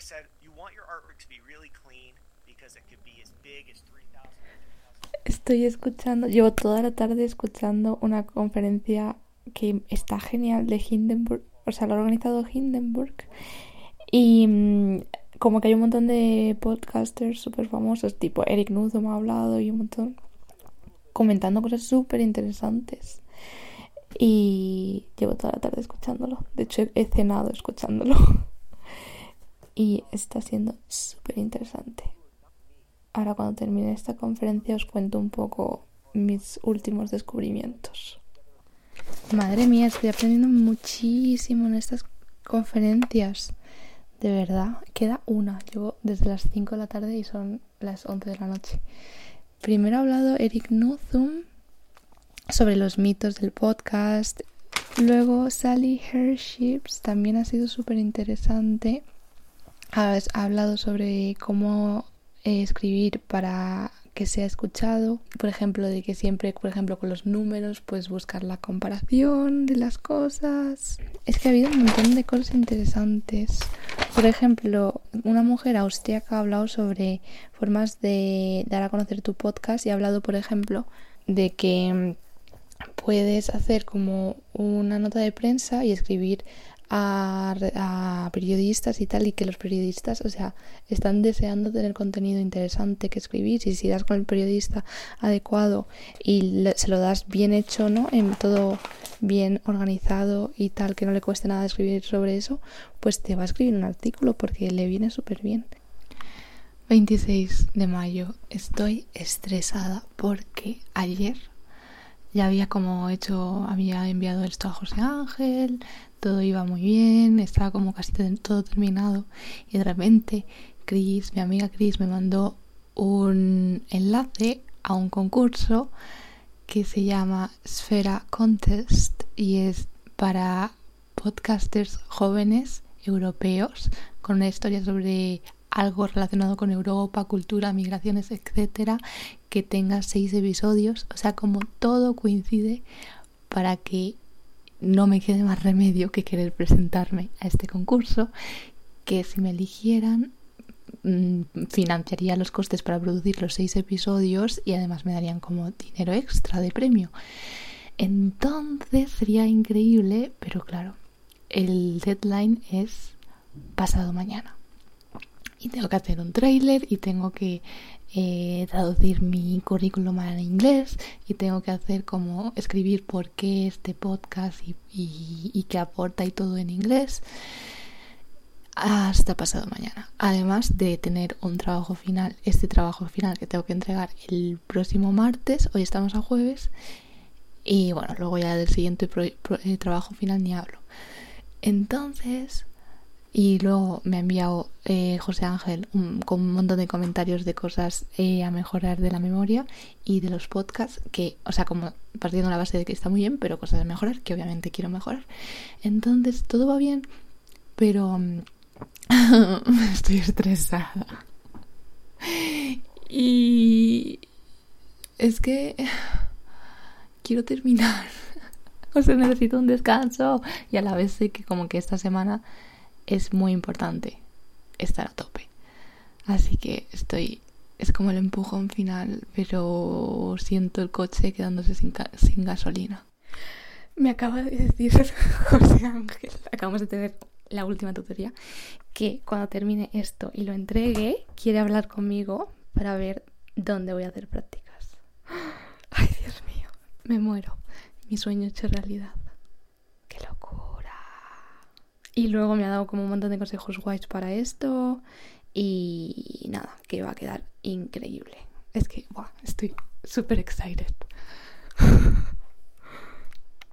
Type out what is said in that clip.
I said, you want your artwork to be really clean because it could be as big as 3,000. Estoy escuchando, llevo toda la tarde escuchando una conferencia que está genial de Hindenburg, o sea, lo ha organizado Hindenburg. Y mm, como que hay un montón de podcasters súper famosos, tipo Eric Nuzum ha hablado y un montón comentando cosas súper interesantes. Y llevo toda la tarde escuchándolo. De hecho, he cenado escuchándolo. y está siendo súper interesante. Ahora cuando termine esta conferencia os cuento un poco mis últimos descubrimientos. Madre mía, estoy aprendiendo muchísimo en estas conferencias. De verdad, queda una. Llevo desde las 5 de la tarde y son las 11 de la noche. Primero ha hablado Eric Nuzum sobre los mitos del podcast. Luego Sally Herships también ha sido súper interesante. Ha, ha hablado sobre cómo eh, escribir para que sea escuchado, por ejemplo, de que siempre, por ejemplo, con los números, pues buscar la comparación de las cosas. Es que ha habido un montón de cosas interesantes. Por ejemplo, una mujer austríaca ha hablado sobre formas de dar a conocer tu podcast y ha hablado, por ejemplo, de que puedes hacer como una nota de prensa y escribir a, periodistas y tal, y que los periodistas, o sea, están deseando tener contenido interesante que escribir, y si das con el periodista adecuado y se lo das bien hecho, ¿no? En todo bien organizado y tal, que no le cueste nada escribir sobre eso, pues te va a escribir un artículo porque le viene súper bien. 26 de mayo. Estoy estresada porque ayer ya había como hecho, había enviado esto a José Ángel, todo iba muy bien, estaba como casi todo terminado. Y de repente Chris, mi amiga Chris me mandó un enlace a un concurso que se llama Sfera Contest y es para podcasters jóvenes europeos con una historia sobre algo relacionado con Europa, cultura, migraciones, etcétera, que tenga seis episodios, o sea, como todo coincide para que no me quede más remedio que querer presentarme a este concurso, que si me eligieran mm, financiaría los costes para producir los seis episodios y además me darían como dinero extra de premio. Entonces sería increíble, pero claro, el deadline es pasado mañana y tengo que hacer un trailer y tengo que eh, traducir mi currículum al inglés y tengo que hacer como escribir por qué este podcast y, qué aporta y todo en inglés hasta pasado mañana. Además de tener un trabajo final, este trabajo final que tengo que entregar el próximo martes, hoy estamos a jueves, y bueno, luego ya del siguiente eh, trabajo final ni hablo. Entonces, y luego me ha enviado eh, José Ángel con un montón de comentarios de cosas eh, a mejorar de la memoria y de los podcasts, que, o sea, como partiendo la base de que está muy bien, pero cosas a mejorar, que obviamente quiero mejorar. Entonces, todo va bien, pero mm, estoy estresada. Y es que quiero terminar. O sea, necesito un descanso y a la vez sé que como que esta semana es muy importante estar a tope. Así que estoy, es como el empujón final, pero siento el coche quedándose sin, sin gasolina. Me acaba de decir José Ángel, acabamos de tener la última tutoría, que cuando termine esto y lo entregue, quiere hablar conmigo para ver dónde voy a hacer prácticas. Ay, Dios mío, me muero. Mi sueño hecho realidad. Qué locura. Y luego me ha dado como un montón de consejos guays para esto. Y nada, que va a quedar increíble. Es que, estoy súper excited.